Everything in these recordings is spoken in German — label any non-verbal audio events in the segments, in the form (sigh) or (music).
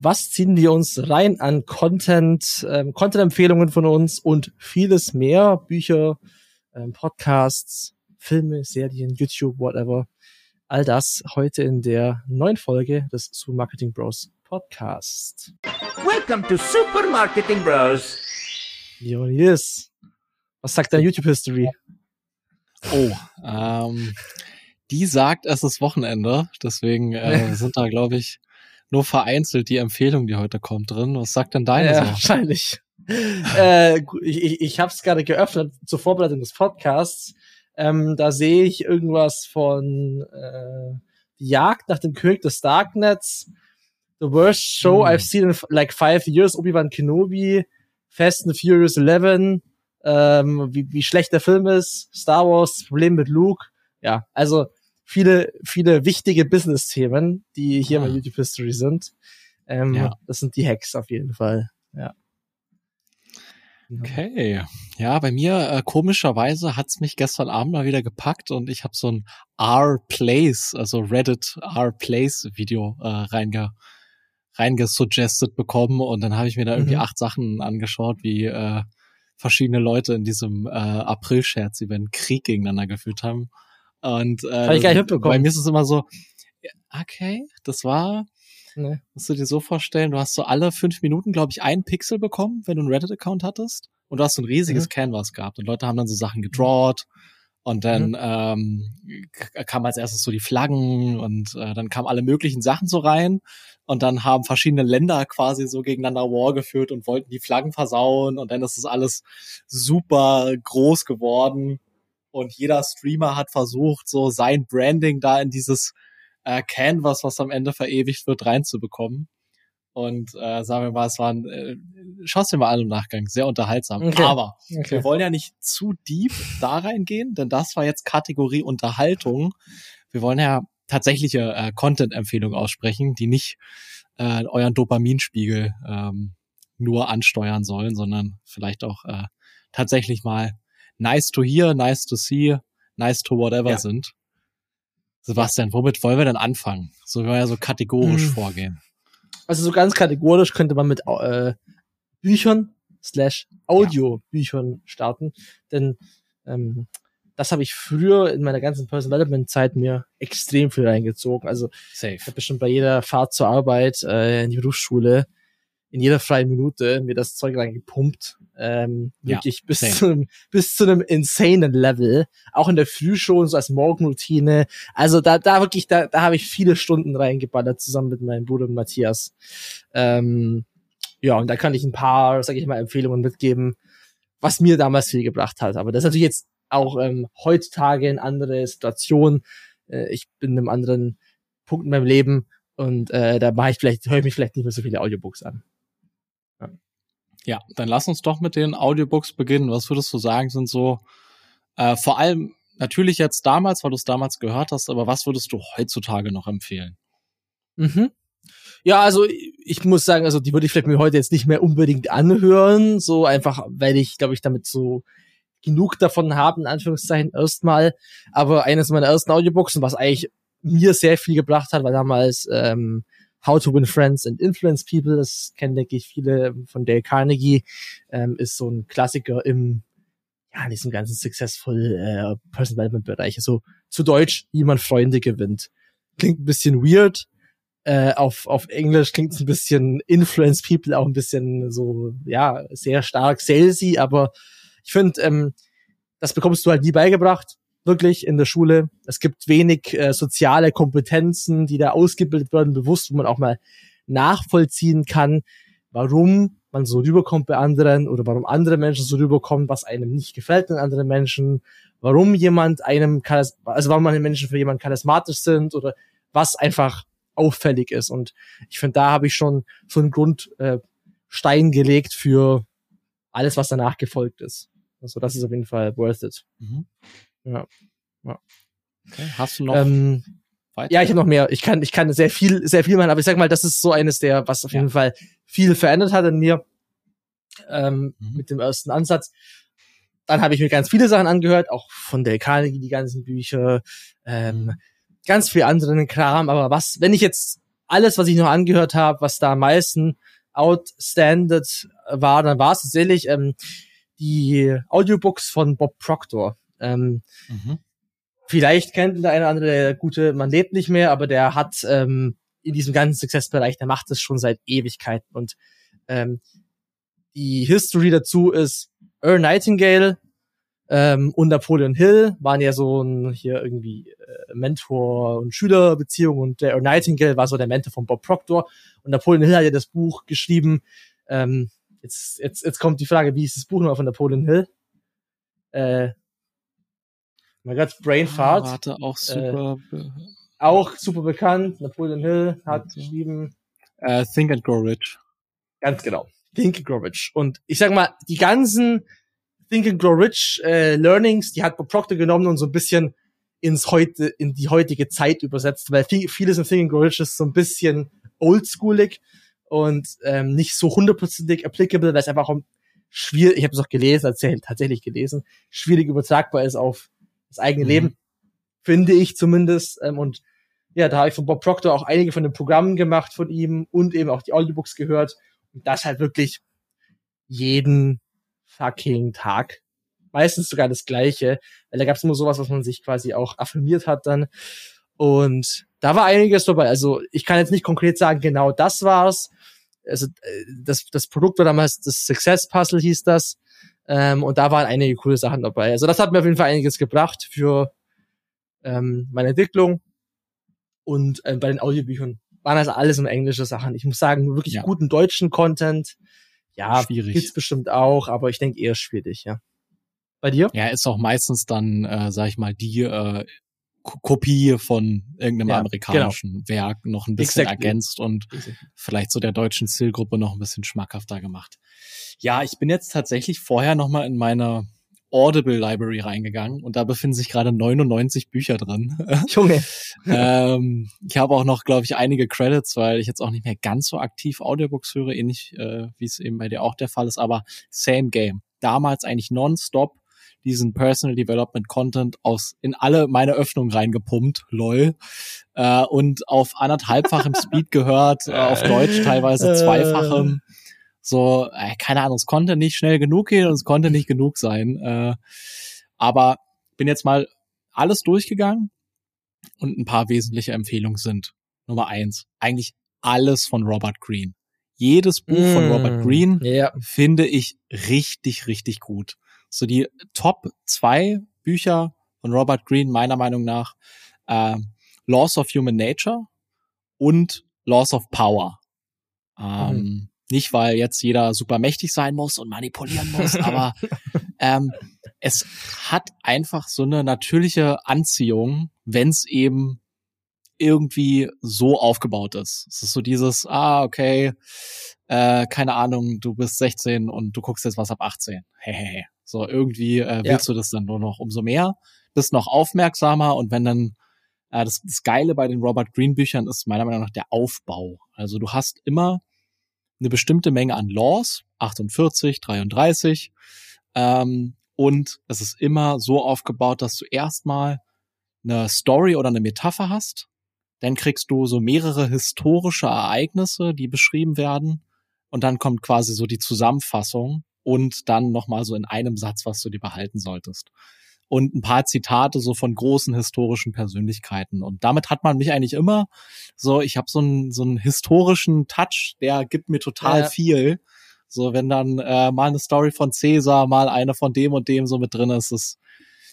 was ziehen wir uns rein an Content, ähm, Content-Empfehlungen von uns und vieles mehr, Bücher, ähm, Podcasts, Filme, Serien, YouTube, whatever. All das heute in der neuen Folge des Super Marketing Bros Podcast. Welcome to Super Marketing Bros. Jonas, was sagt deine YouTube-History? Oh, ähm, die sagt, es ist Wochenende. Deswegen äh, (laughs) sind da, glaube ich, nur vereinzelt die Empfehlung, die heute kommt, drin. Was sagt denn deine? Ja, wahrscheinlich. äh, ich ich, ich habe es gerade geöffnet zur Vorbereitung des Podcasts. Ähm, da sehe ich irgendwas von äh, die Jagd nach dem König des Darknets, The Worst Show hm. I've seen in like five years, Obi-Wan Kenobi, Fast and Furious 11, ähm, wie, wie schlecht der Film ist, Star Wars, Problem mit Luke. Ja, also viele, viele wichtige Business-Themen, die hier ah. in YouTube History sind. Ähm, ja. Das sind die Hacks auf jeden Fall. Ja. Okay. Ja, bei mir äh, komischerweise hat's mich gestern Abend mal wieder gepackt und ich habe so ein R-Plays, also Reddit R-Plays Video äh, reinge reingesuggested bekommen und dann habe ich mir da irgendwie mhm. acht Sachen angeschaut, wie äh, verschiedene Leute in diesem äh, April-Scherz-Event Krieg gegeneinander geführt haben. Und äh, ich gar nicht mitbekommen. bei mir ist es immer so, okay, das war, nee. musst du dir so vorstellen, du hast so alle fünf Minuten, glaube ich, einen Pixel bekommen, wenn du einen Reddit-Account hattest. Und du hast so ein riesiges mhm. Canvas gehabt und Leute haben dann so Sachen gedrawt. Und dann mhm. ähm, kam als erstes so die Flaggen und äh, dann kamen alle möglichen Sachen so rein. Und dann haben verschiedene Länder quasi so gegeneinander War geführt und wollten die Flaggen versauen. Und dann ist es alles super groß geworden. Und jeder Streamer hat versucht, so sein Branding da in dieses äh, Canvas, was am Ende verewigt wird, reinzubekommen. Und äh, sagen wir mal, es war ein, äh, schau's dir mal an im Nachgang, sehr unterhaltsam. Okay. Aber okay. wir wollen ja nicht zu deep da reingehen, denn das war jetzt Kategorie Unterhaltung. Wir wollen ja tatsächliche äh, Content-Empfehlungen aussprechen, die nicht äh, euren Dopaminspiegel ähm, nur ansteuern sollen, sondern vielleicht auch äh, tatsächlich mal nice to hear, nice to see, nice to whatever ja. sind. Sebastian, womit wollen wir denn anfangen? So wir ja so kategorisch hm. vorgehen. Also so ganz kategorisch könnte man mit äh, Büchern slash Audiobüchern starten, denn ähm, das habe ich früher in meiner ganzen Personal Development Zeit mir extrem viel reingezogen. Also Safe. ich habe bestimmt bei jeder Fahrt zur Arbeit äh, in die Berufsschule in jeder freien Minute mir das Zeug reingepumpt. Ähm, ja, wirklich bis same. zu, einem, bis zu einem insanen Level. Auch in der Früh schon, so als Morgenroutine. Also da, da wirklich, da, da habe ich viele Stunden reingeballert, zusammen mit meinem Bruder Matthias. Ähm, ja, und da kann ich ein paar, sag ich mal, Empfehlungen mitgeben, was mir damals viel gebracht hat. Aber das ist natürlich jetzt auch ähm, heutzutage eine andere Situation. Äh, ich bin in einem anderen Punkt in meinem Leben und äh, da mache ich vielleicht, höre ich mich vielleicht nicht mehr so viele Audiobooks an. Ja, dann lass uns doch mit den Audiobooks beginnen. Was würdest du sagen, sind so äh, vor allem natürlich jetzt damals, weil du es damals gehört hast, aber was würdest du heutzutage noch empfehlen? Mhm. Ja, also ich muss sagen, also die würde ich vielleicht mir heute jetzt nicht mehr unbedingt anhören, so einfach, weil ich, glaube ich, damit so genug davon habe, in Anführungszeichen erstmal. Aber eines meiner ersten Audiobooks, was eigentlich mir sehr viel gebracht hat, war damals ähm, How to Win Friends and Influence People, das kennen, denke ich, viele von Dale Carnegie, ähm, ist so ein Klassiker im, ja, in diesem ganzen Successful äh, Personal Development Bereich. Also zu Deutsch, wie man Freunde gewinnt. Klingt ein bisschen weird. Äh, auf, auf Englisch klingt es ein bisschen Influence People, auch ein bisschen so, ja, sehr stark salesy, aber ich finde, ähm, das bekommst du halt nie beigebracht wirklich in der Schule. Es gibt wenig äh, soziale Kompetenzen, die da ausgebildet werden, bewusst, wo man auch mal nachvollziehen kann, warum man so rüberkommt bei anderen oder warum andere Menschen so rüberkommen, was einem nicht gefällt in anderen Menschen, warum jemand einem, also warum manche Menschen für jemanden charismatisch sind oder was einfach auffällig ist. Und ich finde, da habe ich schon so einen Grundstein äh, gelegt für alles, was danach gefolgt ist. Also das ist auf jeden Fall worth it. Mhm. Ja. ja. Okay. Hast du noch? Ähm, ja, ich habe noch mehr. Ich kann, ich kann sehr viel, sehr viel machen, aber ich sag mal, das ist so eines der, was auf ja. jeden Fall viel verändert hat in mir ähm, mhm. mit dem ersten Ansatz. Dann habe ich mir ganz viele Sachen angehört, auch von Dale Carnegie, die ganzen Bücher, ähm, ganz viel anderen Kram. Aber was, wenn ich jetzt alles, was ich noch angehört habe, was da am meisten outstanded war, dann war es tatsächlich ähm, die Audiobooks von Bob Proctor. Ähm, mhm. Vielleicht kennt der eine oder andere, der gute, man lebt nicht mehr, aber der hat ähm, in diesem ganzen Successbereich, der macht es schon seit Ewigkeiten. Und ähm, die History dazu ist Earl Nightingale ähm, und Napoleon Hill waren ja so ein hier irgendwie äh, Mentor- und Schülerbeziehung und der Earl Nightingale war so der Mentor von Bob Proctor und Napoleon Hill hat ja das Buch geschrieben. Ähm, jetzt, jetzt, jetzt kommt die Frage, wie ist das Buch nochmal von Napoleon Hill? Äh, mein Gott, Brain ah, Fart. Warte, auch super. Äh, auch super bekannt. Napoleon Hill hat okay. geschrieben. Uh, Think and Grow Rich. Ganz genau. Think and Grow Rich. Und ich sag mal, die ganzen Think and Grow Rich äh, Learnings, die hat Bob Proctor genommen und so ein bisschen ins heute, in die heutige Zeit übersetzt, weil viel, vieles in Think and Grow Rich ist so ein bisschen oldschoolig und ähm, nicht so hundertprozentig applicable, weil es einfach auch schwierig, ich habe es auch gelesen, tatsächlich gelesen, schwierig übertragbar ist auf das eigene mhm. Leben, finde ich zumindest. Ähm, und ja, da habe ich von Bob Proctor auch einige von den Programmen gemacht von ihm und eben auch die Audiobooks gehört. Und das halt wirklich jeden fucking Tag. Meistens sogar das Gleiche, weil da gab es immer sowas, was man sich quasi auch affirmiert hat dann. Und da war einiges dabei. Also ich kann jetzt nicht konkret sagen, genau das war's. Also äh, das, das Produkt war damals das Success Puzzle hieß das. Ähm, und da waren einige coole Sachen dabei. Also das hat mir auf jeden Fall einiges gebracht für ähm, meine Entwicklung. Und ähm, bei den Audiobüchern waren also alles in englische Sachen. Ich muss sagen, wirklich ja. guten deutschen Content. Ja, schwierig. gibt's bestimmt auch, aber ich denke eher schwierig, ja. Bei dir? Ja, ist auch meistens dann, äh, sag ich mal, die äh, Kopie von irgendeinem ja, amerikanischen genau. Werk noch ein bisschen exactly. ergänzt und exactly. vielleicht so der deutschen Zielgruppe noch ein bisschen schmackhafter gemacht. Ja, ich bin jetzt tatsächlich vorher noch mal in meine Audible Library reingegangen und da befinden sich gerade 99 Bücher drin. (laughs) Junge. ähm, ich habe auch noch, glaube ich, einige Credits, weil ich jetzt auch nicht mehr ganz so aktiv Audiobooks höre, ähnlich äh, wie es eben bei dir auch der Fall ist, aber same game. Damals eigentlich nonstop diesen Personal Development Content aus in alle meine Öffnungen reingepumpt, lol, äh, und auf anderthalbfachem (laughs) Speed gehört, äh, auf Deutsch teilweise zweifachem. So, äh, keine Ahnung, es konnte nicht schnell genug gehen und es konnte nicht genug sein. Äh, aber bin jetzt mal alles durchgegangen und ein paar wesentliche Empfehlungen sind. Nummer eins, eigentlich alles von Robert Greene. Jedes Buch mm, von Robert Greene yeah. finde ich richtig, richtig gut so die Top zwei Bücher von Robert Greene meiner Meinung nach äh, Laws of Human Nature und Laws of Power. Ähm, mhm. Nicht, weil jetzt jeder super mächtig sein muss und manipulieren muss, (laughs) aber ähm, es hat einfach so eine natürliche Anziehung, wenn es eben irgendwie so aufgebaut ist. Es ist so dieses, ah, okay, äh, keine Ahnung, du bist 16 und du guckst jetzt was ab 18. Hehehe. So irgendwie äh, willst ja. du das dann nur noch umso mehr, bist noch aufmerksamer und wenn dann äh, das, das Geile bei den Robert Greene Büchern ist meiner Meinung nach der Aufbau. Also du hast immer eine bestimmte Menge an Laws, 48, 33, ähm, und es ist immer so aufgebaut, dass du erstmal eine Story oder eine Metapher hast, dann kriegst du so mehrere historische Ereignisse, die beschrieben werden, und dann kommt quasi so die Zusammenfassung und dann nochmal so in einem Satz, was du dir behalten solltest. Und ein paar Zitate so von großen historischen Persönlichkeiten. Und damit hat man mich eigentlich immer so, ich habe so einen, so einen historischen Touch, der gibt mir total ja. viel. So, wenn dann äh, mal eine Story von Caesar, mal eine von dem und dem so mit drin ist, das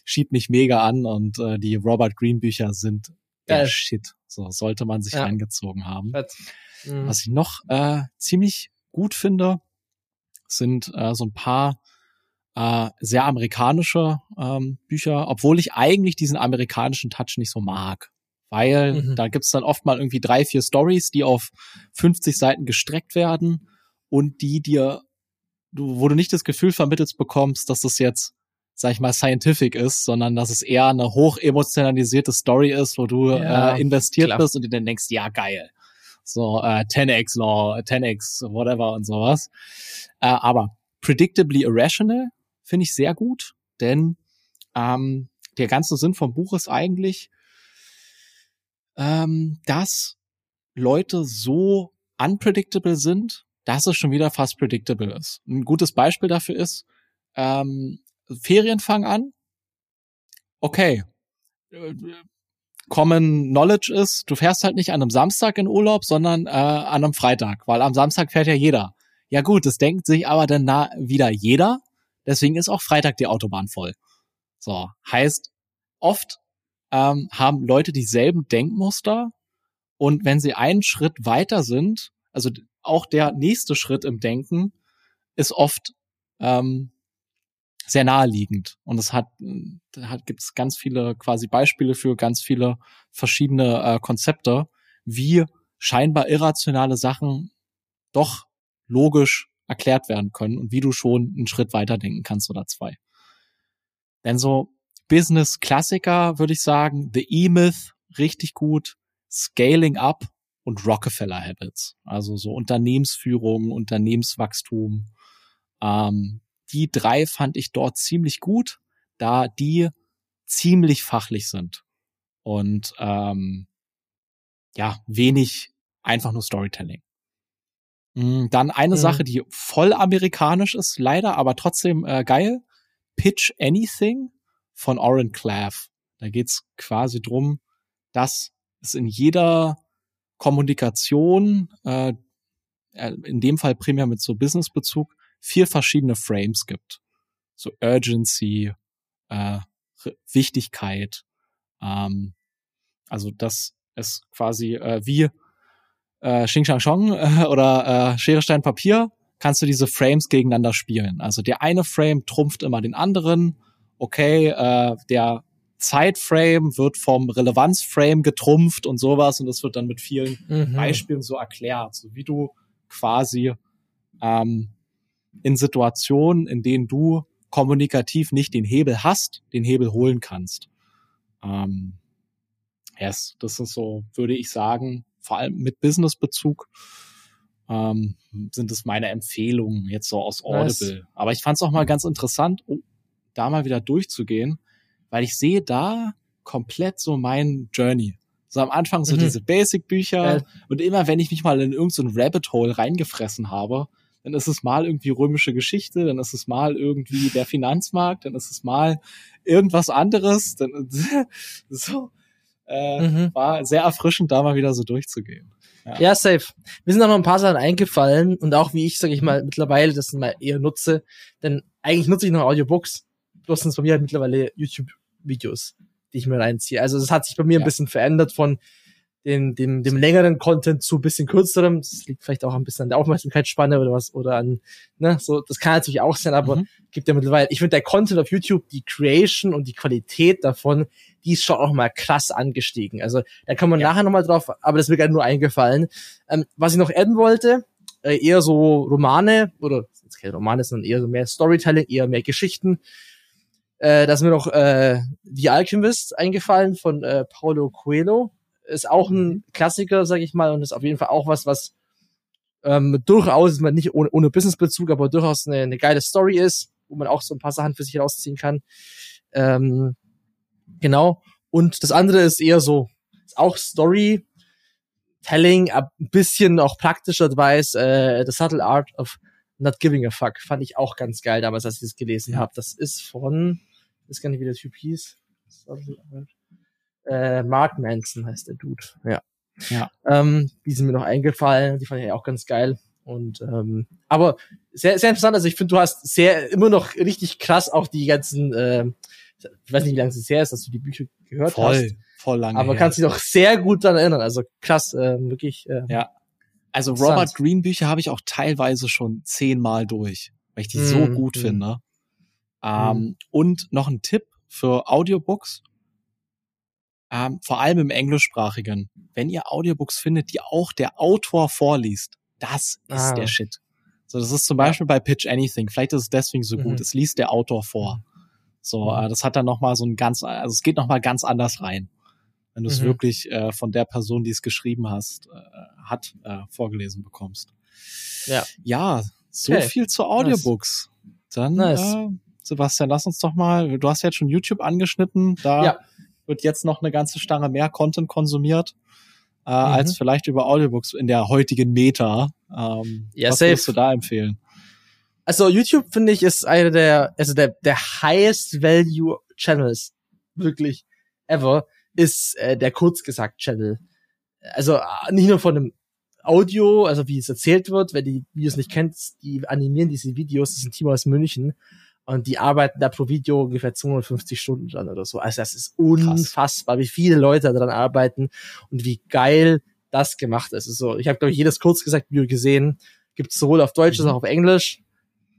schiebt mich mega an und äh, die Robert Green Bücher sind der ja. Shit. So sollte man sich ja. reingezogen haben. Mhm. Was ich noch äh, ziemlich gut finde, sind äh, so ein paar äh, sehr amerikanische ähm, Bücher, obwohl ich eigentlich diesen amerikanischen Touch nicht so mag. Weil mhm. da gibt's dann oft mal irgendwie drei, vier Stories, die auf 50 Seiten gestreckt werden und die dir, du, wo du nicht das Gefühl vermittelt bekommst, dass das jetzt, sag ich mal, scientific ist, sondern dass es eher eine hoch emotionalisierte Story ist, wo du ja, äh, investiert klar. bist und dir dann denkst, ja, geil so äh, 10x Law, 10x whatever und sowas. Äh, aber predictably irrational finde ich sehr gut, denn ähm, der ganze Sinn vom Buch ist eigentlich, ähm, dass Leute so unpredictable sind, dass es schon wieder fast predictable ist. Ein gutes Beispiel dafür ist, ähm, Ferien fangen an. Okay. Common Knowledge ist, du fährst halt nicht an einem Samstag in Urlaub, sondern äh, an einem Freitag, weil am Samstag fährt ja jeder. Ja gut, das denkt sich aber dann na wieder jeder. Deswegen ist auch Freitag die Autobahn voll. So, heißt, oft ähm, haben Leute dieselben Denkmuster und wenn sie einen Schritt weiter sind, also auch der nächste Schritt im Denken ist oft ähm, sehr naheliegend. Und es hat, hat, gibt es ganz viele quasi Beispiele für ganz viele verschiedene äh, Konzepte, wie scheinbar irrationale Sachen doch logisch erklärt werden können und wie du schon einen Schritt weiter denken kannst oder zwei. Denn so Business-Klassiker würde ich sagen, The E-Myth richtig gut, Scaling Up und Rockefeller Habits. Also so Unternehmensführung, Unternehmenswachstum. Ähm, die drei fand ich dort ziemlich gut, da die ziemlich fachlich sind und ähm, ja, wenig einfach nur Storytelling. Mm, dann eine mhm. Sache, die voll amerikanisch ist, leider, aber trotzdem äh, geil. Pitch Anything von Oren Clav. Da geht's quasi drum, dass es in jeder Kommunikation, äh, äh, in dem Fall primär mit so Businessbezug, vier verschiedene Frames gibt. So Urgency, äh, Wichtigkeit, ähm, also das ist quasi äh, wie äh, Xing Shang Chong äh, oder äh, Schere Stein Papier kannst du diese Frames gegeneinander spielen. Also der eine Frame trumpft immer den anderen. Okay, äh, der Zeitframe wird vom Relevanzframe getrumpft und sowas und das wird dann mit vielen mhm. Beispielen so erklärt, so wie du quasi ähm, in Situationen, in denen du kommunikativ nicht den Hebel hast, den Hebel holen kannst. Ähm, yes, das ist so, würde ich sagen, vor allem mit Businessbezug ähm, sind es meine Empfehlungen jetzt so aus Audible. Nice. Aber ich fand es auch mal ganz interessant, oh, da mal wieder durchzugehen, weil ich sehe da komplett so mein Journey. So am Anfang so mhm. diese Basic-Bücher ja. und immer wenn ich mich mal in irgendein so Rabbit Hole reingefressen habe, dann ist es mal irgendwie römische Geschichte, dann ist es mal irgendwie der Finanzmarkt, dann ist es mal irgendwas anderes. Dann, (laughs) so äh, mhm. war sehr erfrischend, da mal wieder so durchzugehen. Ja. ja, safe. Mir sind auch noch ein paar Sachen eingefallen und auch wie ich, sage ich mal, mittlerweile das mal eher nutze, denn eigentlich nutze ich noch Audiobooks, bloß sind es bei mir halt mittlerweile YouTube-Videos, die ich mir reinziehe. Also das hat sich bei mir ja. ein bisschen verändert von den, dem, dem längeren Content zu bisschen kürzerem. Das liegt vielleicht auch ein bisschen an der Aufmerksamkeitsspanne oder was, oder an, ne, so, das kann natürlich auch sein, aber mhm. gibt ja mittlerweile, ich finde der Content auf YouTube, die Creation und die Qualität davon, die ist schon auch mal krass angestiegen. Also, da kann man ja. nachher nochmal drauf, aber das ist mir gerade nur eingefallen. Ähm, was ich noch adden wollte, äh, eher so Romane, oder, jetzt keine Romane, sondern eher so mehr Storytelling, eher mehr Geschichten. Äh, da ist mir noch äh, The Alchemist eingefallen von äh, Paulo Coelho ist auch ein mhm. Klassiker, sag ich mal, und ist auf jeden Fall auch was, was ähm, durchaus, man nicht ohne, ohne Businessbezug, aber durchaus eine, eine geile Story ist, wo man auch so ein paar Sachen für sich rausziehen kann. Ähm, genau. Und das andere ist eher so, ist auch Story, Telling, ein bisschen auch praktischer Advice, äh, The Subtle Art of Not Giving a Fuck. Fand ich auch ganz geil damals, als ich das gelesen ja. habe. Das ist von, ich weiß gar nicht, wie der Typ hieß. Subtle Art. Äh, Mark Manson heißt der Dude. Ja. Ja. Ähm, die sind mir noch eingefallen. Die fand ich auch ganz geil. Und ähm, aber sehr, sehr interessant. Also ich finde, du hast sehr immer noch richtig krass auch die ganzen, äh, ich weiß nicht, wie lange es her ist, dass du die Bücher gehört voll, hast. Voll lange. Aber her. kannst dich doch sehr gut daran erinnern. Also krass, äh, wirklich. Äh, ja. Also Robert Green Bücher habe ich auch teilweise schon zehnmal durch, weil ich die mm, so gut mm. finde. Ähm, mm. Und noch ein Tipp für Audiobooks ähm, vor allem im englischsprachigen, wenn ihr Audiobooks findet, die auch der Autor vorliest, das ist ah. der Shit. So, das ist zum Beispiel bei Pitch Anything. Vielleicht ist es deswegen so gut. Mhm. Es liest der Autor vor. So, mhm. äh, das hat dann noch mal so ein ganz, also es geht noch mal ganz anders rein, wenn du es mhm. wirklich äh, von der Person, die es geschrieben hast, äh, hat, äh, vorgelesen bekommst. Ja. Ja, so okay. viel zu Audiobooks. Nice. Dann, nice. Äh, Sebastian, lass uns doch mal. Du hast jetzt schon YouTube angeschnitten. Da ja wird jetzt noch eine ganze Stange mehr Content konsumiert. äh, mhm. als vielleicht über Audiobooks in der heutigen Meta. Ähm, ja, was safe. würdest du da empfehlen? Also YouTube finde ich ist einer der, also der der highest value Channels wirklich ever ist äh, der Kurzgesagt Channel. Also äh, nicht nur von einem Audio, also wie es erzählt wird, wer die Videos nicht kennt, die animieren diese Videos, das ist ein Team aus München und die arbeiten da pro Video ungefähr 250 Stunden dran oder so. Also das ist unfassbar, Krass. wie viele Leute daran arbeiten und wie geil das gemacht ist. Also ich habe glaube ich jedes kurzgesagt Video gesehen, gibt es sowohl auf Deutsch als mhm. auch auf Englisch.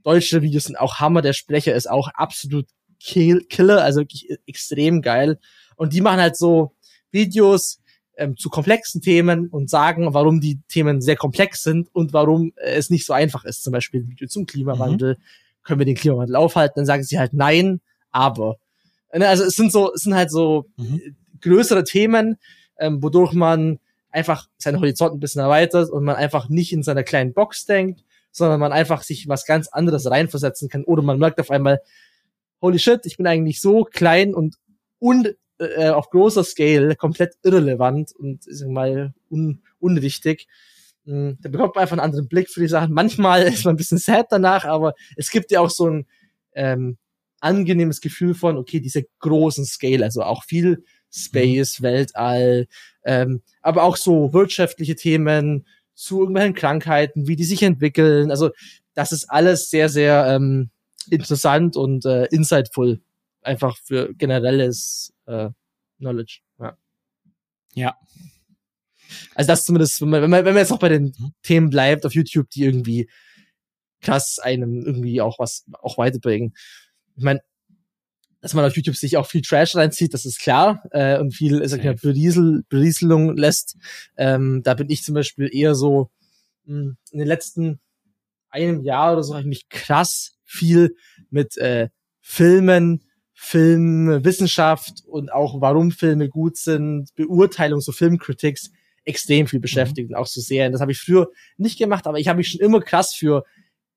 Deutsche Videos sind auch Hammer, der Sprecher ist auch absolut kill Killer, also wirklich extrem geil. Und die machen halt so Videos, ähm, zu komplexen Themen und sagen, warum die Themen sehr komplex sind und warum es nicht so einfach ist. Zum Beispiel ein Video zum Klimawandel. Mhm. Können wir den Klimawandel aufhalten? Dann sagen sie halt nein, aber. Ne, also es sind so, es sind halt so mhm. größere Themen, ähm, wodurch man einfach seinen Horizont ein bisschen erweitert und man einfach nicht in seiner kleinen Box denkt, sondern man einfach sich was ganz anderes reinversetzen kann oder man merkt auf einmal, holy shit, ich bin eigentlich so klein und un äh, auf großer Scale komplett irrelevant und sag mal un unwichtig. Mhm, da bekommt man einfach einen anderen Blick für die Sachen. Manchmal ist man ein bisschen sad danach, aber es gibt ja auch so ein ähm, angenehmes Gefühl von, okay, diese großen Scale, also auch viel Space, mhm. Weltall, ähm, aber auch so wirtschaftliche Themen zu irgendwelchen Krankheiten, wie die sich entwickeln. Also das ist alles sehr, sehr ähm, interessant und äh, insightful, einfach für generelles äh, Knowledge. Ja. ja. Also das zumindest, wenn man, wenn man, wenn man jetzt noch bei den mhm. Themen bleibt auf YouTube, die irgendwie krass einem irgendwie auch was auch weiterbringen. Ich meine, dass man auf YouTube sich auch viel Trash reinzieht, das ist klar, äh, und viel, sag ich mal, Beriesel, Berieselung lässt. Ähm, da bin ich zum Beispiel eher so mh, hm, in den letzten einem Jahr oder so habe ich mich krass viel mit äh, Filmen, Filmwissenschaft und auch warum Filme gut sind, Beurteilung, so Filmkritiks extrem viel beschäftigt mhm. und auch so sehr. Und das habe ich früher nicht gemacht, aber ich habe mich schon immer krass für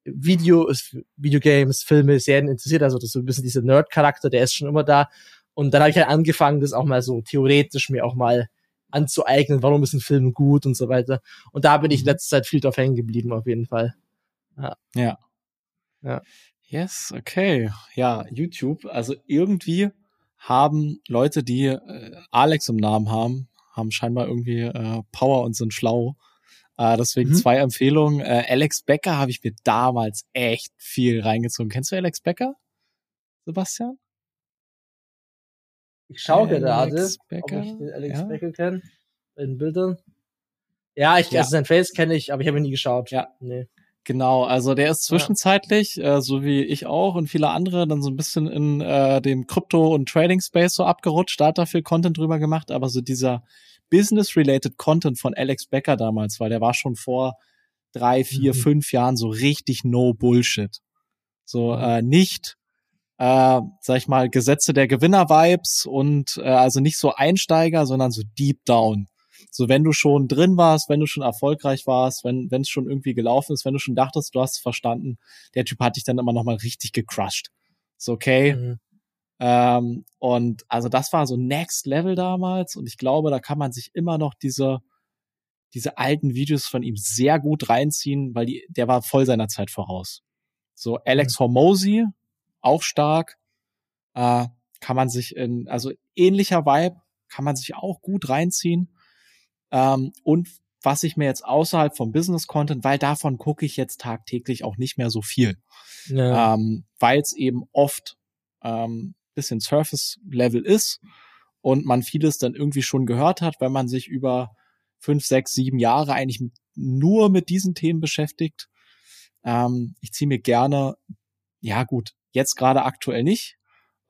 Videos, Videogames, Filme, Serien interessiert. Also das ist so ein bisschen dieser Nerd-Charakter, der ist schon immer da. Und dann habe ich halt angefangen, das auch mal so theoretisch mir auch mal anzueignen, warum ist ein Film gut und so weiter. Und da bin ich in mhm. letzter Zeit viel drauf hängen geblieben, auf jeden Fall. Ja. Ja. ja. Yes, okay. Ja, YouTube. Also irgendwie haben Leute, die äh, Alex im Namen haben, haben scheinbar irgendwie äh, Power und sind schlau. Äh, deswegen mhm. zwei Empfehlungen. Äh, Alex Becker habe ich mir damals echt viel reingezogen. Kennst du Alex Becker, Sebastian? Ich schaue gerade, Becker, ob ich den Alex ja? Becker kenne. In Bildern. Ja, ich, ja. also sein Face kenne ich, aber ich habe ihn nie geschaut. Ja. Nee. Genau, also der ist zwischenzeitlich, ja. äh, so wie ich auch und viele andere, dann so ein bisschen in äh, dem Krypto- und Trading-Space so abgerutscht, da hat viel Content drüber gemacht, aber so dieser Business-related Content von Alex Becker damals, weil der war schon vor drei, vier, mhm. fünf Jahren so richtig no Bullshit. So mhm. äh, nicht, äh, sag ich mal, Gesetze der Gewinner-Vibes und äh, also nicht so Einsteiger, sondern so Deep Down. So, wenn du schon drin warst, wenn du schon erfolgreich warst, wenn es schon irgendwie gelaufen ist, wenn du schon dachtest, du hast es verstanden, der Typ hat dich dann immer noch mal richtig gecrushed. So, okay. Mhm. Ähm, und also das war so Next Level damals und ich glaube, da kann man sich immer noch diese diese alten Videos von ihm sehr gut reinziehen, weil die, der war voll seiner Zeit voraus. So Alex mhm. Hormozy, auch stark, äh, kann man sich in, also ähnlicher Vibe, kann man sich auch gut reinziehen. Ähm, und was ich mir jetzt außerhalb vom Business Content, weil davon gucke ich jetzt tagtäglich auch nicht mehr so viel, ja. ähm, weil es eben oft ähm, bisschen Surface Level ist und man vieles dann irgendwie schon gehört hat, wenn man sich über fünf, sechs, sieben Jahre eigentlich nur mit diesen Themen beschäftigt. Ähm, ich ziehe mir gerne, ja gut, jetzt gerade aktuell nicht,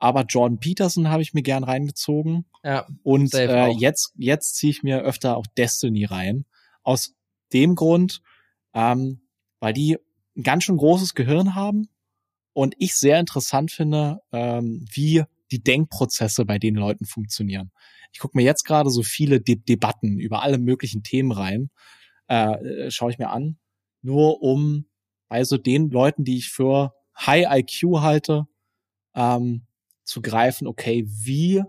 aber Jordan Peterson habe ich mir gern reingezogen. Ja, und äh, jetzt, jetzt ziehe ich mir öfter auch Destiny rein. Aus dem Grund, ähm, weil die ein ganz schön großes Gehirn haben und ich sehr interessant finde, ähm, wie die Denkprozesse bei den Leuten funktionieren. Ich gucke mir jetzt gerade so viele De Debatten über alle möglichen Themen rein, äh, äh schaue ich mir an, nur um bei so den Leuten, die ich für High IQ halte, ähm, zu greifen, okay, wie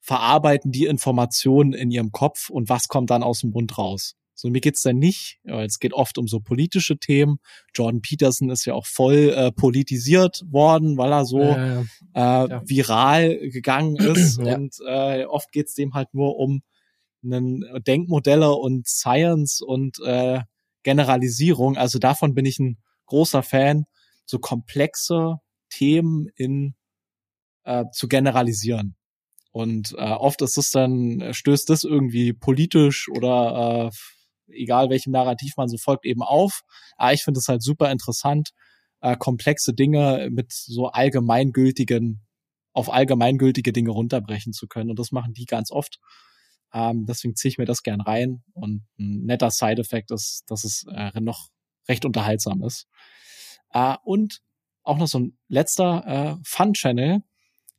verarbeiten die Informationen in ihrem Kopf und was kommt dann aus dem Mund raus. So, mir geht's dann nicht, es geht oft um so politische Themen. Jordan Peterson ist ja auch voll äh, politisiert worden, weil er so äh, ja. viral gegangen (clears throat) ist. ja. Und äh, oft geht's dem halt nur um einen Denkmodelle und Science und äh, Generalisierung. Also davon bin ich ein großer Fan, so komplexe Themen in äh, zu generalisieren. Und äh, oft ist es dann, stößt das irgendwie politisch oder äh, egal welchem Narrativ man so folgt, eben auf. Aber ich finde es halt super interessant, äh, komplexe Dinge mit so allgemeingültigen, auf allgemeingültige Dinge runterbrechen zu können. Und das machen die ganz oft. Ähm, deswegen ziehe ich mir das gern rein. Und ein netter Side-Effekt ist, dass es äh, noch recht unterhaltsam ist. Äh, und auch noch so ein letzter äh, Fun-Channel.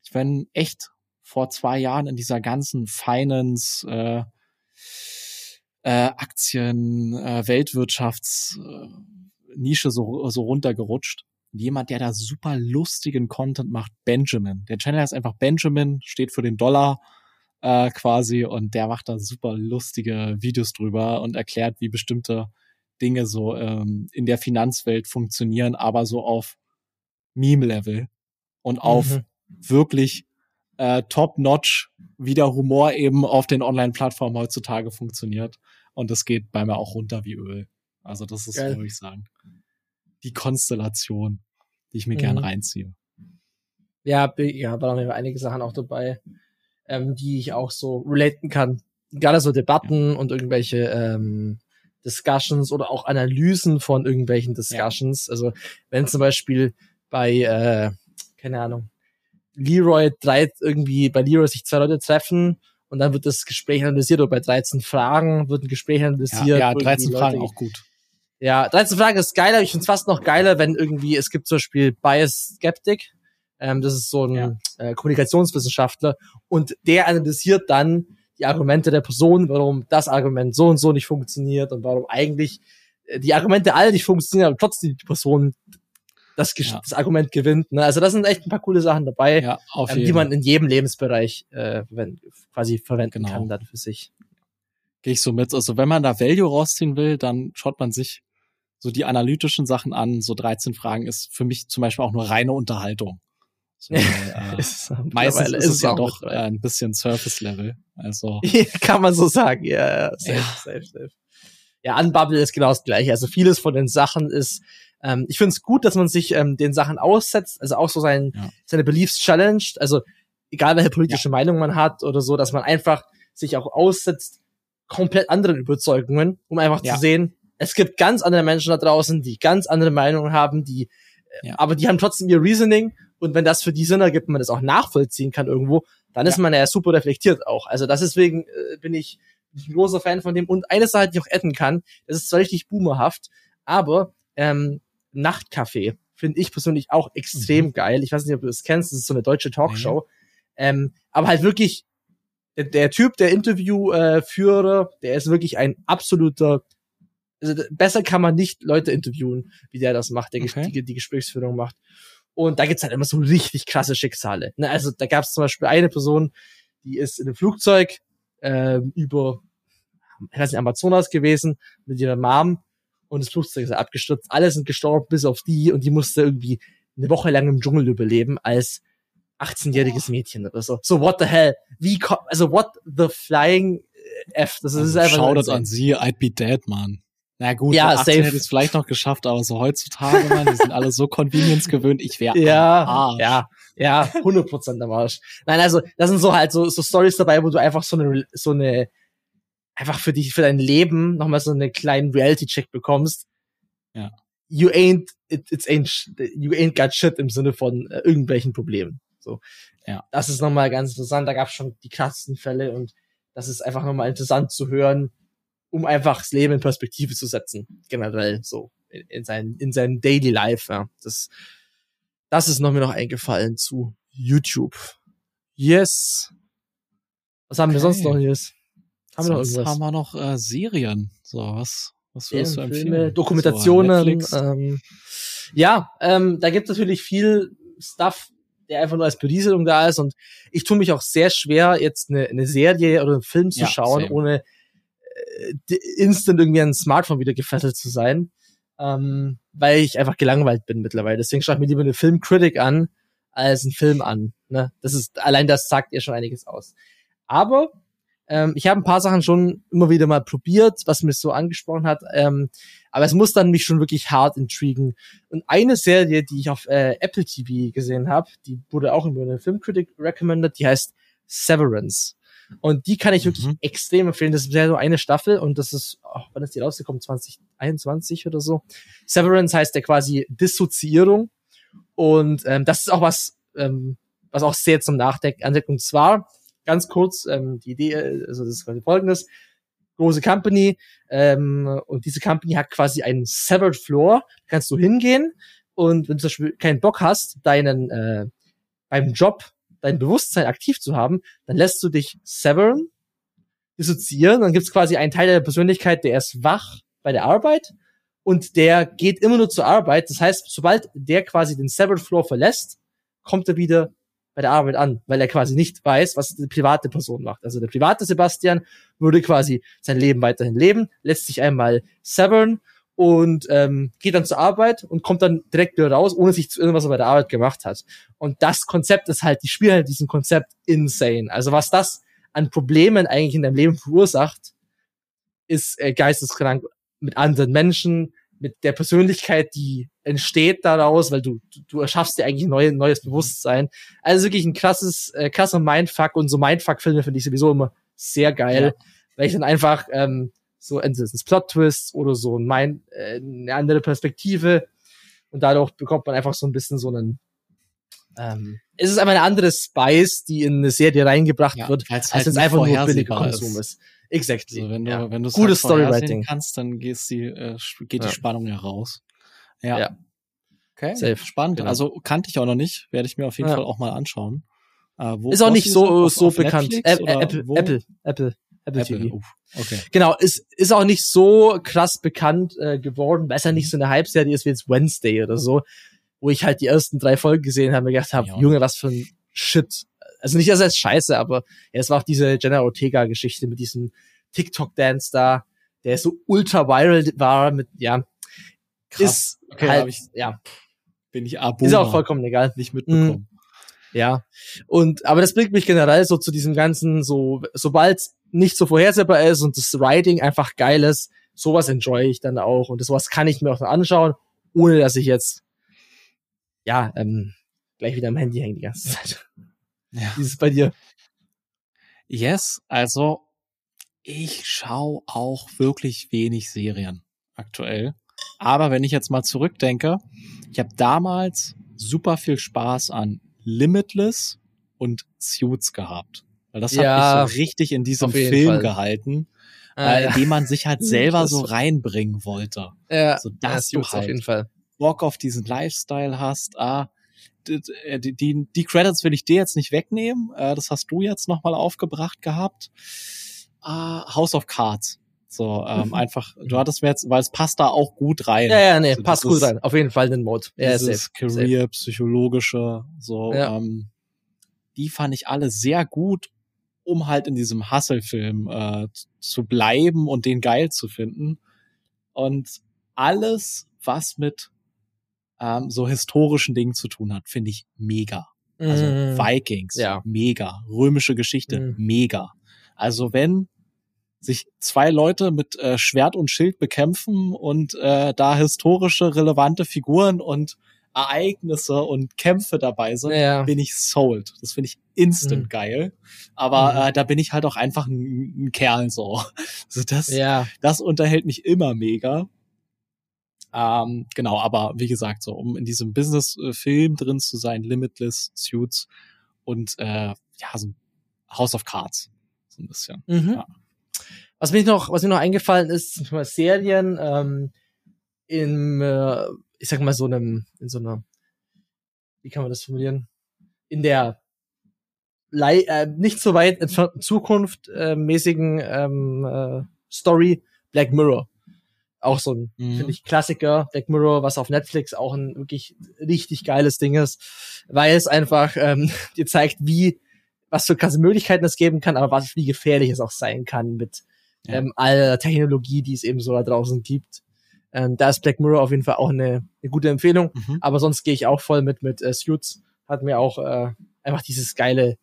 Ich bin echt vor zwei Jahren in dieser ganzen Finance, äh, äh, Aktien, äh, Weltwirtschaftsnische äh, so, so runtergerutscht. Jemand, der da super lustigen Content macht, Benjamin. Der Channel heißt einfach Benjamin, steht für den Dollar äh, quasi und der macht da super lustige Videos drüber und erklärt, wie bestimmte Dinge so ähm, in der Finanzwelt funktionieren, aber so auf Meme-Level und auf mhm. Wirklich äh, top-notch, wie der Humor eben auf den Online-Plattformen heutzutage funktioniert. Und das geht bei mir auch runter wie Öl. Also das ist, würde ich sagen, die Konstellation, die ich mir mhm. gern reinziehe. Ja, ja, waren auf einige Sachen auch dabei, ähm, die ich auch so relaten kann. Gerade so Debatten ja. und irgendwelche ähm, Discussions oder auch Analysen von irgendwelchen Discussions. Ja. Also wenn zum Beispiel bei, äh, keine Ahnung, Leroy drei irgendwie bei Leroy sich zwei Leute treffen und dann wird das Gespräch analysiert oder bei 13 Fragen wird ein Gespräch analysiert. Ja, ja 13 Fragen Leute, auch gut. Ja, 13 Fragen ist geiler. Ich finde es fast noch geiler, wenn irgendwie, es gibt zum Beispiel Bias Skeptic. Ähm, das ist so ein ja. äh, Kommunikationswissenschaftler und der analysiert dann die Argumente der Person, warum das Argument so und so nicht funktioniert und warum eigentlich äh, die Argumente alle nicht funktionieren, aber trotzdem die Person das, ja. das Argument gewinnt. Ne? Also das sind echt ein paar coole Sachen dabei, ja, ähm, die man in jedem Lebensbereich äh, wenn, quasi verwenden genau. kann dann für sich. Gehe ich so mit. Also wenn man da Value rausziehen will, dann schaut man sich so die analytischen Sachen an. So 13 Fragen ist für mich zum Beispiel auch nur reine Unterhaltung. So, (laughs) äh, meistens ist es ja doch äh, ein bisschen Surface-Level. Also (laughs) kann man so sagen, ja, safe, ja. safe, safe. Ja, Unbubble ist genau das gleiche. Also vieles von den Sachen ist ähm, ich finde es gut, dass man sich ähm, den Sachen aussetzt, also auch so sein, ja. seine Beliefs challenged, also egal welche politische ja. Meinung man hat oder so, dass man einfach sich auch aussetzt, komplett anderen Überzeugungen, um einfach ja. zu sehen, es gibt ganz andere Menschen da draußen, die ganz andere Meinungen haben, die, äh, aber die haben trotzdem ihr Reasoning und wenn das für die Sinn ergibt, man das auch nachvollziehen kann irgendwo, dann ist man ja super reflektiert auch. Also das deswegen äh, bin ich ein großer Fan von dem. Und eine Sache, die ich auch adden kann, das ist zwar richtig boomerhaft, aber ähm, Nachtcafé finde ich persönlich auch extrem mhm. geil. Ich weiß nicht, ob du das kennst, das ist so eine deutsche Talkshow. Mhm. Ähm, aber halt wirklich, der, der Typ, der Interviewführer, der ist wirklich ein absoluter, also besser kann man nicht Leute interviewen, wie der das macht, der okay. die, die Gesprächsführung macht. Und da gibt's halt immer so richtig krasse Schicksale. Ne? Also da gab's zum Beispiel eine Person, die ist in einem Flugzeug äh, über, ich weiß nicht, Amazonas gewesen mit ihrer Mom und das Flugzeug ist abgestürzt. Alle sind gestorben, bis auf die und die musste irgendwie eine Woche lang im Dschungel überleben als 18-jähriges Mädchen oder so. So, what the hell? Wie, also what the flying F? Das ist also, einfach. Schau das an sie, I'd be dead, man. Na gut, ja, 18 safe. hätte es vielleicht noch geschafft, aber so heutzutage, man, die sind alle so Convenience gewöhnt, ich wäre (laughs) ja, Arsch. Ja, ja, 100 Prozent am Arsch. Nein, also, das sind so halt so, so Stories dabei, wo du einfach so eine, so eine, einfach für dich, für dein Leben nochmal so einen kleinen Reality-Check bekommst. Ja. You ain't, it, it's ain't, you ain't got shit im Sinne von äh, irgendwelchen Problemen. So. Ja. Das ist nochmal ganz interessant. Da gab es schon die krassesten Fälle und das ist einfach nochmal interessant zu hören, um einfach das Leben in Perspektive zu setzen. Generell so. In, in sein, in seinem Daily Life, ja. Das, das ist noch mir noch eingefallen zu YouTube. Yes. Was haben okay. wir sonst noch, Yes? Haben wir noch irgendwas? haben wir noch äh, Serien. So, was, was würdest du empfehlen? Filme, Dokumentationen. So, ähm, ja, ähm, da gibt es natürlich viel Stuff, der einfach nur als Berieselung da ist. Und ich tue mich auch sehr schwer, jetzt eine, eine Serie oder einen Film zu ja, schauen, same. ohne äh, instant irgendwie an ein Smartphone wieder gefesselt zu sein. Ähm, weil ich einfach gelangweilt bin mittlerweile. Deswegen schaue ich mir lieber eine Filmkritik an, als einen Film an. Ne? Das ist, allein das sagt ihr schon einiges aus. Aber ähm, ich habe ein paar Sachen schon immer wieder mal probiert, was mir so angesprochen hat. Ähm, aber es muss dann mich schon wirklich hart intrigen. Und eine Serie, die ich auf äh, Apple TV gesehen habe, die wurde auch über eine Filmkritik recommended, die heißt Severance. Und die kann ich wirklich mhm. extrem empfehlen. Das ist ja nur eine Staffel und das ist, oh, wann ist die rausgekommen? 2021 oder so. Severance heißt ja quasi Dissoziierung. Und ähm, das ist auch was, ähm, was auch sehr zum Nachdenken anregt. Und zwar ganz kurz, ähm, die Idee, also das ist quasi folgendes. Große Company, ähm, und diese Company hat quasi einen Severed Floor. Da kannst du hingehen und wenn du zum Beispiel keinen Bock hast, deinen äh, beim Job dein Bewusstsein aktiv zu haben, dann lässt du dich severn, dissoziieren, dann gibt's quasi einen Teil der Persönlichkeit, der ist wach bei der Arbeit und der geht immer nur zur Arbeit. Das heißt, sobald der quasi den Severed Floor verlässt, kommt er wieder bei der Arbeit an, weil er quasi nicht weiß, was die private Person macht. Also der private Sebastian würde quasi sein Leben weiterhin leben, lässt sich einmal severn und ähm, geht dann zur Arbeit und kommt dann direkt wieder raus, ohne sich zu irgendwas bei der Arbeit gemacht hat. Und das Konzept ist halt, die spielen halt diesen Konzept insane. Also was das an Problemen eigentlich in deinem Leben verursacht, ist äh, geisteskrank mit anderen Menschen, mit der Persönlichkeit, die entsteht daraus, weil du, du, erschaffst dir eigentlich ein neues Bewusstsein. Also wirklich ein krasses, äh, krasser Mindfuck und so Mindfuck-Filme finde ich sowieso immer sehr geil, ja. weil ich dann einfach ähm, so entweder Plot-Twists oder so ein Mind, äh, eine andere Perspektive und dadurch bekommt man einfach so ein bisschen so einen ähm, es ist einfach eine andere Spice, die in eine Serie reingebracht ja, wird, als halt wenn es einfach nur billiger Konsum ist. ist. Exactly. Also wenn du, ja. wenn du Gutes halt Storywriting kannst, dann gehst die, äh, geht ja. die Spannung heraus. Ja. ja. Okay. Safe. Spannend. Genau. Also kannte ich auch noch nicht. Werde ich mir auf jeden Fall auch mal anschauen. Äh, wo ist auch nicht so, auf, so auf bekannt. Ä Apple, Apple, Apple, Apple, TV. Uff, okay. Genau, ist, ist auch nicht so krass bekannt äh, geworden, weil es ja nicht so eine Hype-Serie ist wie jetzt Wednesday oder so, wo ich halt die ersten drei Folgen gesehen habe und gedacht habe, Junge, was für ein Shit. Also nicht, dass er ist scheiße, aber ja, es war auch diese Jenna Ortega-Geschichte mit diesem TikTok-Dance da, der so ultra viral war mit, ja, Krass. ist okay, halt, ich, ja. Bin ich Abo. Ist auch vollkommen egal. Nicht mitbekommen. Mm, ja. Und, aber das bringt mich generell so zu diesem ganzen, so, sobald nicht so vorhersehbar ist und das Writing einfach geil ist, sowas enjoy ich dann auch und sowas kann ich mir auch anschauen, ohne dass ich jetzt, ja, ähm, gleich wieder am Handy hänge die ganze Zeit. Ja. Wie ist es bei dir? Yes, also ich schaue auch wirklich wenig Serien aktuell. Aber wenn ich jetzt mal zurückdenke, ich habe damals super viel Spaß an Limitless und Suits gehabt. Weil das ja, hat mich so richtig in diesem Film Fall. gehalten, ah, ja. in dem man sich (laughs) halt selber so reinbringen wollte. Ja, so dass ja, du halt auf jeden Fall. Bock auf diesen Lifestyle hast. Ah, die, äh, die, die, die Credits will ich dir jetzt nicht wegnehmen. Äh, das hast du jetzt nochmal aufgebracht gehabt. Ah, House of Cards. So, ähm, mhm. einfach, du hattest mir jetzt, weil es passt da auch gut rein. Ja, ja, nee, also passt gut rein. Auf jeden Fall den Mode. Ja, dieses safe, Career, safe. psychologische, so, ja. ähm, die fand ich alle sehr gut, um halt in diesem Hustle-Film äh, zu bleiben und den geil zu finden. Und alles, was mit ähm, so historischen Dingen zu tun hat, finde ich mega. Also mm. Vikings, ja. mega. Römische Geschichte, mm. mega. Also wenn sich zwei Leute mit äh, Schwert und Schild bekämpfen und äh, da historische relevante Figuren und Ereignisse und Kämpfe dabei sind, ja. bin ich sold. Das finde ich instant mhm. geil. Aber mhm. äh, da bin ich halt auch einfach ein, ein Kerl so. (laughs) Also das, ja. das unterhält mich immer mega. Ähm, genau, aber wie gesagt, so um in diesem Business-Film drin zu sein, Limitless, Suits und äh, ja, so House of Cards. So ein bisschen. Mhm. Ja. Was mir noch, was mir noch eingefallen ist, zum Beispiel Serien, ähm, in, äh, ich sag mal so einem, in so einer, wie kann man das formulieren? In der Lei äh, nicht so weit entfernten Zukunft äh, mäßigen ähm, äh, Story Black Mirror. Auch so ein, mhm. finde ich, Klassiker, Black Mirror, was auf Netflix auch ein wirklich richtig geiles Ding ist, weil es einfach ähm, (laughs) dir zeigt, wie, was für krasse Möglichkeiten es geben kann, aber was, wie gefährlich es auch sein kann mit ja. ähm, aller Technologie, die es eben so da draußen gibt. Ähm, da ist Black Mirror auf jeden Fall auch eine, eine gute Empfehlung, mhm. aber sonst gehe ich auch voll mit mit äh, Suits. Hat mir auch äh, einfach dieses geile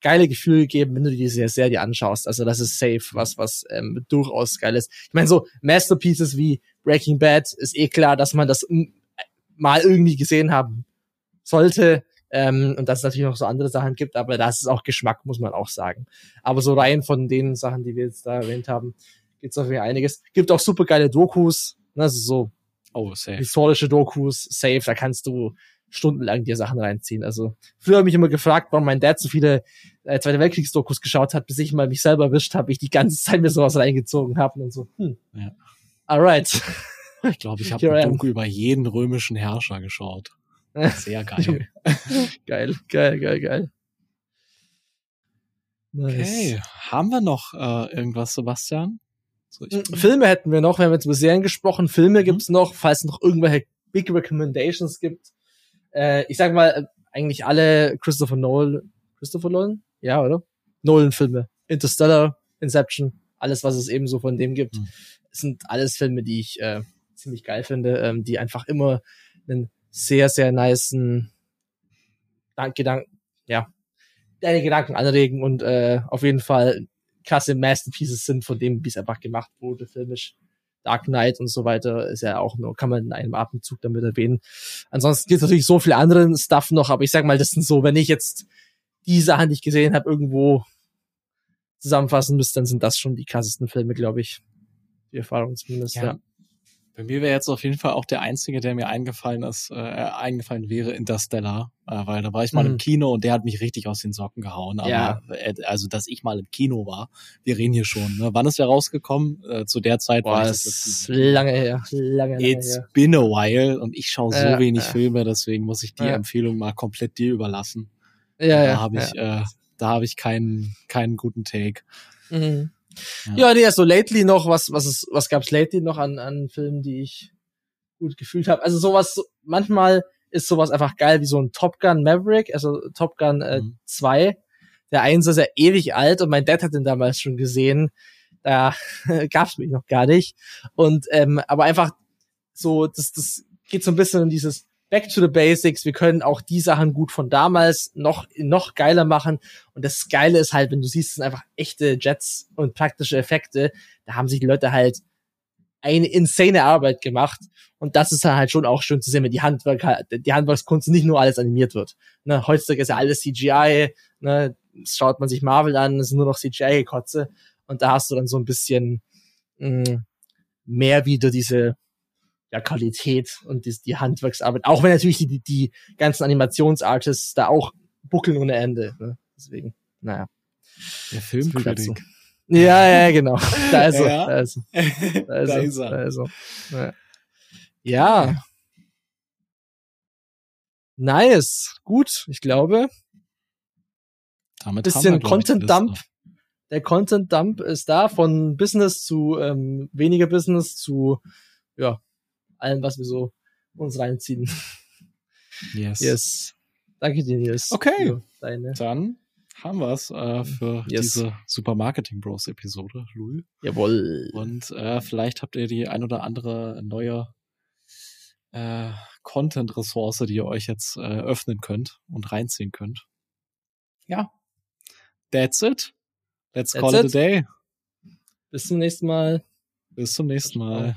geile Gefühl gegeben, wenn du diese Serie anschaust. Also das ist safe, was was ähm, durchaus geil ist. Ich meine, so Masterpieces wie Breaking Bad ist eh klar, dass man das mal irgendwie gesehen haben sollte. Ähm, und dass es natürlich noch so andere Sachen gibt, aber das ist auch Geschmack, muss man auch sagen. Aber so rein von den Sachen, die wir jetzt da erwähnt haben, gibt's auf jeden Fall einiges. Gibt auch super geile Dokus, ne, also so oh, safe. historische Dokus, safe, da kannst du stundenlang dir Sachen reinziehen. Also früher habe ich immer gefragt, warum mein Dad so viele äh, Zweite Weltkriegsdokus geschaut hat, bis ich mal mich selber erwischt habe, ich die ganze Zeit mir sowas reingezogen habe und so. Hm. Ja. Alright. Ich glaube, ich habe (laughs) ein Doku über jeden römischen Herrscher geschaut. (laughs) Sehr geil. (laughs) geil, geil, geil, geil. Nice. Okay, haben wir noch äh, irgendwas, Sebastian? So, Filme hätten wir noch, wir haben jetzt über Serien gesprochen. Filme mhm. gibt's noch, falls es noch irgendwelche Big Recommendations gibt äh, ich sag mal, eigentlich alle Christopher Nolan, Christopher Nolan? Ja, oder? Nolan-Filme. Interstellar, Inception, alles, was es eben so von dem gibt, mhm. sind alles Filme, die ich äh, ziemlich geil finde, ähm, die einfach immer einen sehr, sehr niceen Gedanken, ja, deine Gedanken anregen und äh, auf jeden Fall krasse Masterpieces sind von dem, wie es einfach gemacht wurde, filmisch. Dark Knight und so weiter ist ja auch nur, kann man in einem Atemzug damit erwähnen. Ansonsten gibt es natürlich so viel anderen Stuff noch, aber ich sag mal, das sind so, wenn ich jetzt die Sachen, die ich gesehen habe, irgendwo zusammenfassen müsste, dann sind das schon die krassesten Filme, glaube ich. Die Erfahrung zumindest, ja. ja. Bei mir wäre jetzt auf jeden Fall auch der einzige, der mir eingefallen ist, äh, eingefallen wäre Interstellar, äh, weil da war ich mal mhm. im Kino und der hat mich richtig aus den Socken gehauen. Aber ja. äh, also, dass ich mal im Kino war, wir reden hier schon. Ne? Wann ist der rausgekommen? Äh, zu der Zeit Boah, war das ist lange her, lange, lange It's her. been a while und ich schaue so äh, wenig Filme, deswegen muss ich die Empfehlung mal komplett dir überlassen. Ja, ja. Da habe ich, äh, da habe ich keinen keinen guten Take. Mhm. Ja, ja nee, also lately noch, was, was ist, was gab's lately noch an, an Filmen, die ich gut gefühlt habe? Also sowas, manchmal ist sowas einfach geil wie so ein Top Gun Maverick, also Top Gun äh, mhm. 2. Der eins ist ja ewig alt und mein Dad hat den damals schon gesehen. Da (laughs) gab's mich noch gar nicht. Und ähm, aber einfach so, das, das geht so ein bisschen in dieses back to the basics. Wir können auch die Sachen gut von damals noch, noch geiler machen. Und das Geile ist halt, wenn du siehst, sind einfach echte Jets und praktische Effekte. Da haben sich die Leute halt eine insane Arbeit gemacht. Und das ist halt schon auch schön zu sehen, wenn die Handwerk, die Handwerkskunst nicht nur alles animiert wird. Ne, heutzutage ist ja alles CGI, ne, schaut man sich Marvel an, es ist nur noch CGI-Kotze. Und da hast du dann so ein bisschen mh, mm, mehr wieder diese ja, Qualität und die, die Handwerksarbeit. Auch wenn natürlich die, die ganzen Animationsartists da auch buckeln ohne Ende. Ne? Deswegen, naja. Der Filmkritik. Ja, ja, genau. Da ist er. (laughs) Ja. Da ist er. Da ist, da ist er. Da ist er. Ja. ja. Nice. Gut, ich glaube. Damit bisschen Content Dump. Der Content Dump ist da von Business zu ähm, weniger Business zu ja, allem, was wir so uns reinziehen. Yes. Yes. Danke dir, Nils. Okay. Dann haben wir's äh, für yes. diese Super Marketing Bros Episode, Louis. Jawohl. Und äh, vielleicht habt ihr die ein oder andere neue äh, Content-Ressource, die ihr euch jetzt äh, öffnen könnt und reinziehen könnt. Ja. That's it. Let's That's call it. it a day. Bis zum nächsten Mal. Bis zum nächsten Mal.